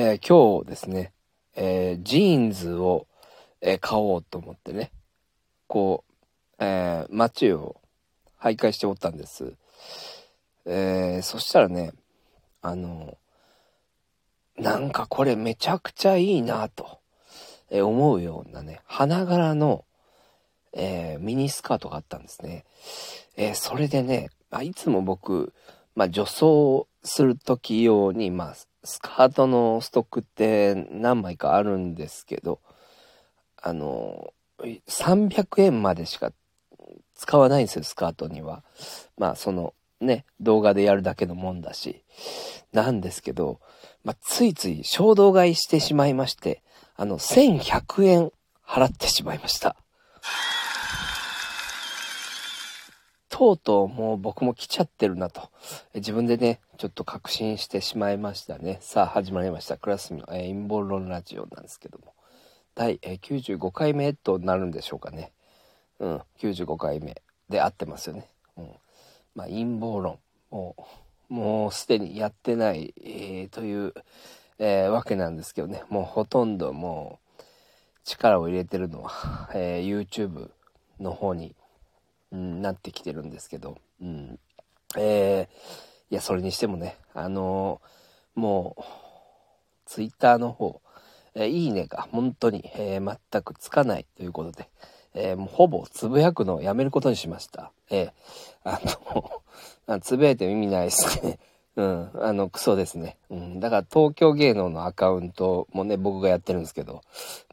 えー、今日ですね、えー、ジーンズを、えー、買おうと思ってね、こう、え街を徘徊しておったんです。えそしたらね、あの、なんかこれめちゃくちゃいいなと、え思うようなね、花柄の、えミニスカートがあったんですね。えそれでね、あいつも僕、まあ、女装する時用に、まあ、スカートのストックって何枚かあるんですけど、あの、300円までしか使わないんですよ、スカートには。まあ、その、ね、動画でやるだけのもんだし。なんですけど、まあ、ついつい衝動買いしてしまいまして、あの、1100円払ってしまいました。とうとうもう僕も来ちゃってるなと、自分でね、ちょっと確信してしまいましたね。さあ始まりました。クラスの、え、陰謀論ラジオなんですけども。第、95回目となるんでしょうかね。うん、95回目で合ってますよね。うん。まあ陰謀論。もう、もうすでにやってない、えー、という、えー、わけなんですけどね。もうほとんどもう力を入れてるのは、えー、YouTube の方にうん、なってきてるんですけど、うん。えー、いや、それにしてもね、あのー、もう、ツイッターの方、えー、いいねが本当に、えー、全くつかないということで、えー、もうほぼつぶやくのをやめることにしました。えー、あの、つぶやいても意味ないですね。うん、あの、クソですね。うん、だから東京芸能のアカウントもね、僕がやってるんですけど、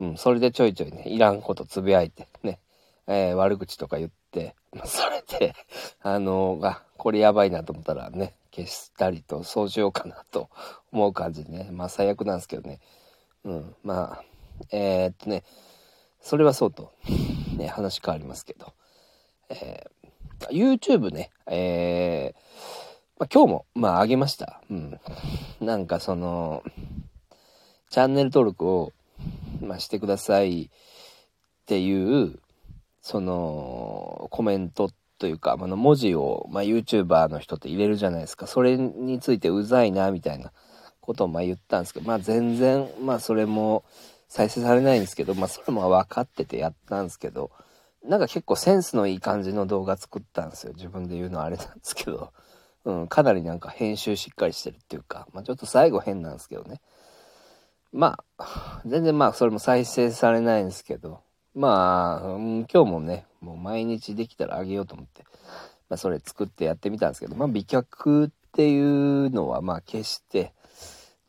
うん、それでちょいちょいね、いらんことつぶやいて、ね、えー、悪口とか言って、それで、あのー、あ、これやばいなと思ったらね、消したりと、そうしようかなと思う感じでね。まあ最悪なんですけどね。うん、まあ、えー、っとね、それはそうと、ね、話変わりますけど、えー、YouTube ね、えー、まあ、今日も、まあ、上げました。うん。なんかその、チャンネル登録を、まあ、してくださいっていう、その、コメントというか、あの、文字を、まあ、YouTuber の人って入れるじゃないですか。それについてうざいな、みたいなことを、ま、言ったんですけど、まあ、全然、まあ、それも再生されないんですけど、まあ、それも分かっててやったんですけど、なんか結構センスのいい感じの動画作ったんですよ。自分で言うのはあれなんですけど。うん、かなりなんか編集しっかりしてるっていうか、まあ、ちょっと最後変なんですけどね。まあ、全然まあ、それも再生されないんですけど、まあ、うん、今日もね、もう毎日できたらあげようと思って、まあ、それ作ってやってみたんですけど、まあ、美脚っていうのは、まあ、決して、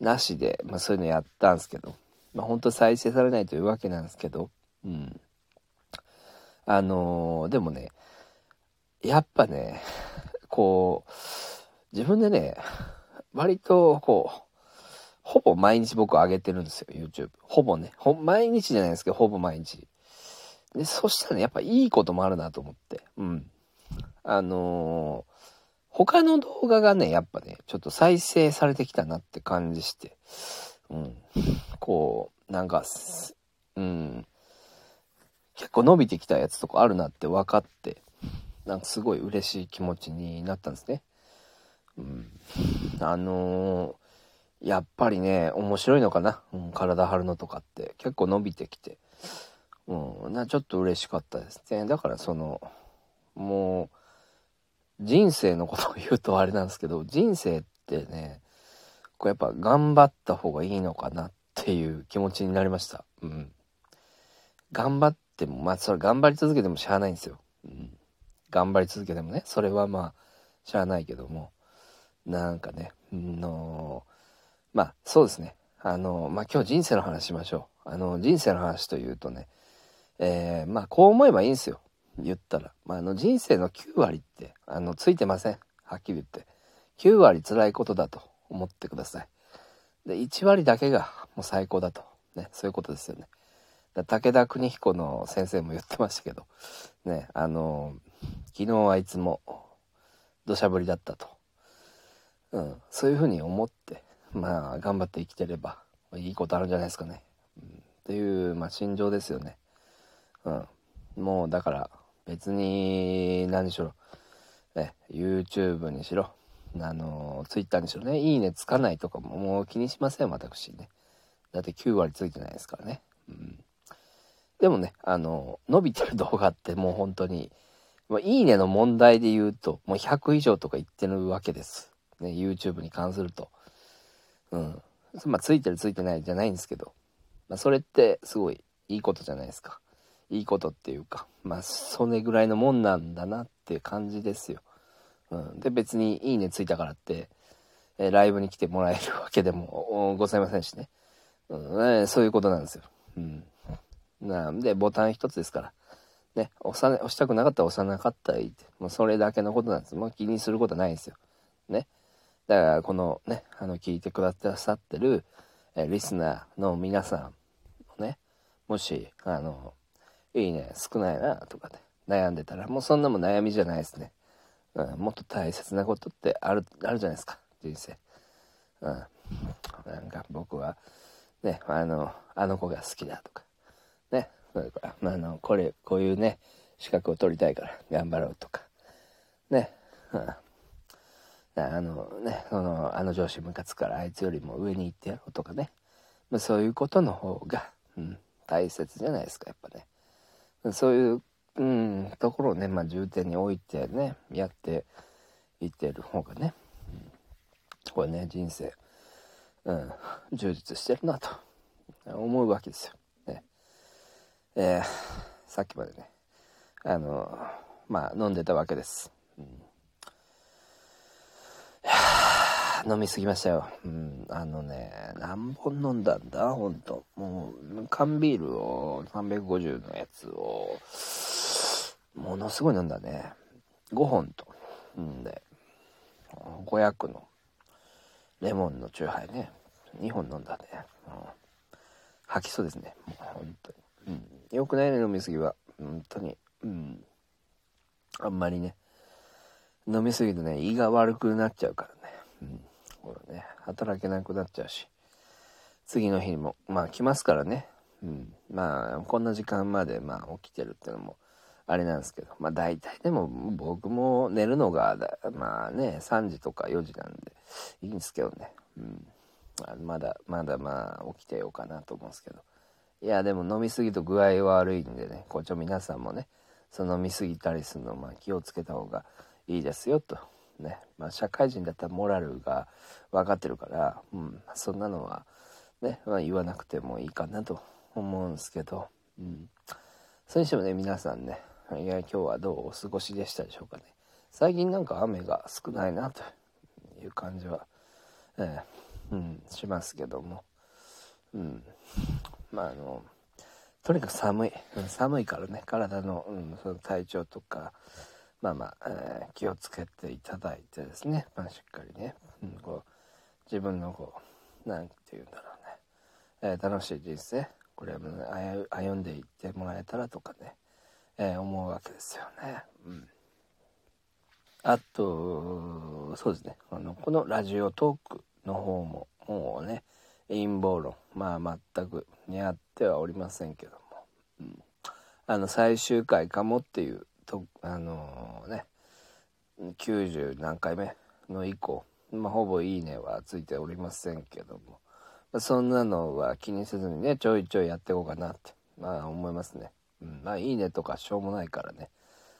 なしで、まあ、そういうのやったんですけど、まあ、本当再生されないというわけなんですけど、うん。あのー、でもね、やっぱね、こう、自分でね、割と、こう、ほぼ毎日僕上げてるんですよ、YouTube。ほぼね。ほ、毎日じゃないですけど、ほぼ毎日。で、そしたらね、やっぱいいこともあるなと思って。うん。あのー、他の動画がね、やっぱね、ちょっと再生されてきたなって感じして。うん。こう、なんか、うん。結構伸びてきたやつとかあるなって分かって、なんかすごい嬉しい気持ちになったんですね。うん。あのー、やっぱりね、面白いのかな？うん、体張るのとかって結構伸びてきて。うん、なちょっと嬉しかったですね。だからその、もう、人生のことを言うとあれなんですけど、人生ってね、こうやっぱ頑張った方がいいのかなっていう気持ちになりました。うん。頑張っても、まあそれ頑張り続けてもしゃあないんですよ。うん。頑張り続けてもね、それはまあ、しゃあないけども、なんかね、の、まあそうですね。あの、まあ今日人生の話しましょう。あの、人生の話というとね、えー、まあこう思えばいいんですよ。言ったら。まあ、あの人生の9割って、あの、ついてません。はっきり言って。9割辛いことだと思ってください。で、1割だけがもう最高だと。ね、そういうことですよね。武田邦彦の先生も言ってましたけど、ね、あの、昨日はいつも土砂降りだったと。うん、そういうふうに思って、まあ、頑張って生きてれば、いいことあるんじゃないですかね。うん、っていう、まあ、心情ですよね。うん。もうだから別に何しろ、ね、YouTube にしろ、あの、Twitter にしろね、いいねつかないとかももう気にしません、私ね。だって9割ついてないですからね。うん。でもね、あの、伸びてる動画ってもう本当に、まあ、いいねの問題で言うと、もう100以上とか言ってるわけです。ね、YouTube に関すると。うん。まあ、ついてるついてないじゃないんですけど、まあ、それってすごいいいことじゃないですか。いいことっていうか、まあ、それぐらいのもんなんだなって感じですよ。うん。で、別にいいねついたからって、えライブに来てもらえるわけでもございませんしね。うん、えそういうことなんですよ。うん。なんで、ボタン一つですから。ね、押さ、押したくなかったら押さなかったらいいって。もうそれだけのことなんです。もう気にすることないんですよ。ね。だから、このね、あの、聞いてくださってる、えリスナーの皆さんね、もし、あの、いいね、少ないな、とか、ね、悩んでたら、もうそんなも悩みじゃないですね。うん、もっと大切なことってある、あるじゃないですか、人生。うん。なんか僕は、ね、あの、あの子が好きだとか、ね、それから、あの、これ、こういうね、資格を取りたいから頑張ろうとか、ね、うん。あのね、その、あの上司ムカつからあいつよりも上に行ってやろうとかね、まあ、そういうことの方が、うん、大切じゃないですか、やっぱね。そういう、うん、ところをね、まあ、重点に置いてね、やっていってる方がね、これね、人生、うん、充実してるなと思うわけですよ。ね、えー、さっきまでね、あの、まあ飲んでたわけです。うん飲みすぎましたよ。うん、あのね、何本飲んだんだ？ほんと。もう、缶ビールを、350のやつを、ものすごい飲んだね。5本と。んで、500のレモンのチューハイね。2本飲んだね。うん、吐きそうですね。もう本当に。うん。よくないね、飲みすぎは。本当に。うん。あんまりね。飲みすぎるとね、胃が悪くなっちゃうからね。うん。これね、働けなくなっちゃうし。次の日にも、まあ来ますからね。うん。まあ、こんな時間まで、まあ起きてるっていうのも、あれなんですけど、まあ大体でも僕も寝るのが、まあね、3時とか4時なんで、いいんですけどね。うん。まだまだまあ起きてようかなと思うんですけどいやでも飲みすぎと具合悪いんでねこうちょ皆さんもねその飲みすぎたりするのまあ気をつけた方がいいですよとね。まあ社会人だったらモラルが分かってるから、うん、そんなのはね、まあ、言わなくてもいいかなと思うんですけど、うん、それにしてもね皆さんねいや今日はどうお過ごしでしたでしょうかね。最近なんか雨が少ないなという感じは、えーうん、しますけども、うん、まああのとにかく寒い、寒いからね体の,、うん、その体調とかまあまあ、えー、気をつけていただいてですね、まあ、しっかりね、うん、こう自分のこう何て言うんだろうね、えー、楽しい人生。これを、ね、歩んでいってもらえたらとかね、えー、思うわけですよね。うん。あと、そうですね。あの、このラジオトークの方ももうね陰謀論まあ全く似合ってはおりませんけども、うん、あの最終回かもっていうとあのー、ね90何回目の以降、まあ、ほぼいいねはついておりませんけども、まあ、そんなのは気にせずにねちょいちょいやっていこうかなってまあ思いますね、うん、まあいいねとかしょうもないからね。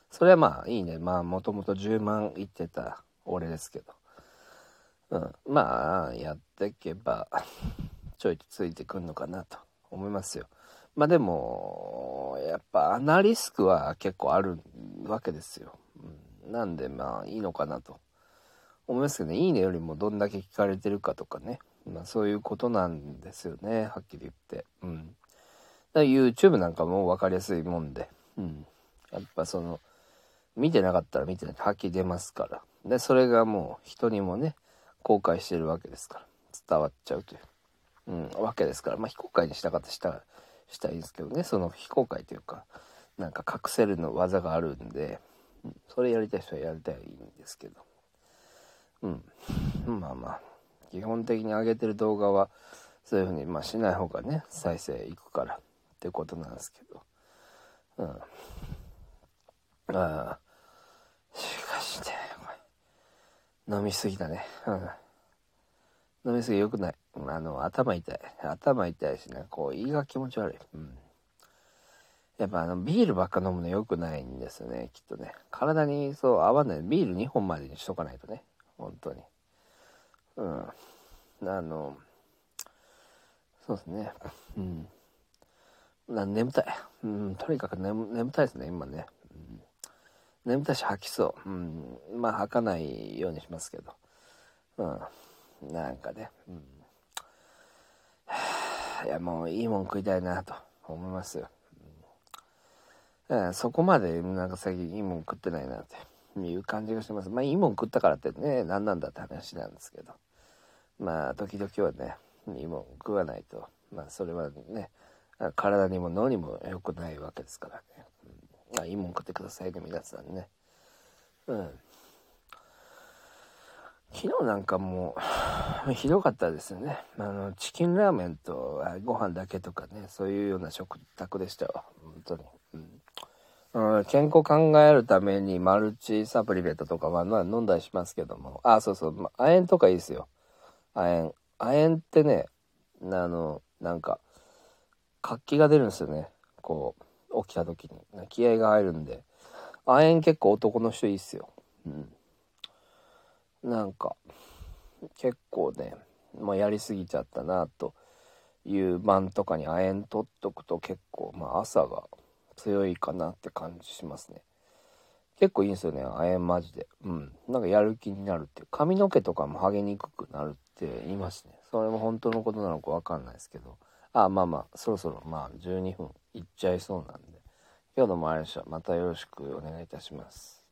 それはまあいいね。まあもともと10万いってた俺ですけど。うん、まあやっていけばちょいついてくんのかなと思いますよ。まあでもやっぱアナリスクは結構あるわけですよ。なんでまあいいのかなと。思いますけどね「いいね」よりもどんだけ聞かれてるかとかね、まあ、そういうことなんですよねはっきり言って。うん、だ YouTube なんかも分かりやすいもんで、うん、やっぱその見てなかったら見てない。はっきり出ますから。でそれがもう人にもね公開してるわけですから。伝わっちゃうという、うん、わけですから。まあ非公開にしたかったしたしたいんですけどねその非公開というかなんか隠せるの技があるんで、それやりたい人はやりたいんですけど。うん。まあまあ。基本的に上げてる動画はそういうふうにまあしない方がね再生いくからってことなんですけど。うん。ああ。しかしね飲みすぎだね。うん。飲みすぎ良くない。あの、頭痛い。頭痛いしね、こう、胃が気持ち悪い。うん。やっぱあの、ビールばっか飲むの良くないんですよね、きっとね。体にそう合わない。ビール2本までにしとかないとね。本当に。うん。あの、そうですね。うん。眠たい。うん、とにかく眠眠たいですね、今ね。うん、眠たいし吐きそう。うん。まあ吐かないようにしますけど。うん。なんかね。うん。いや、もういいもん食いたいなと思いますよ。うん、そこまでなんか最近いいもん食ってないなっていう感じがします。まあいいもん食ったからってね、何なんだって話なんですけど。まあ時々はね、いいもん食わないと。まあそれはね、体にも脳にも良くないわけですからね。うん、まあいいもん食ってくださいね、皆さんね。うん。昨日なんかもう、ひどかったですよね。あの、チキンラーメンとご飯だけとかね、そういうような食卓でしたわ。本当に。うん、健康考えるためにマルチサプリメントとかは、まあ、飲んだりしますけども。あ、そうそう。亜鉛とかいいですよ。亜鉛。亜鉛ってね、あの、なんか、活気が出るんですよね。こう、起きた時に。気合が入るんで。亜鉛結構男の人いいっすよ。うん。なんか、結構ね、まあ、やりすぎちゃったな、という晩とかに亜鉛取っとくと結構、まあ、朝が強いかなって感じしますね。結構いいんですよね、亜鉛マジで。うん。なんかやる気になるっていう。髪の毛とかも剥げにくくなるって言いますね。それも本当のことなのかわかんないですけど。あ、まあまあ、そろそろまあ12分いっちゃいそうなんで。今日のもあれでした。またよろしくお願いいたします。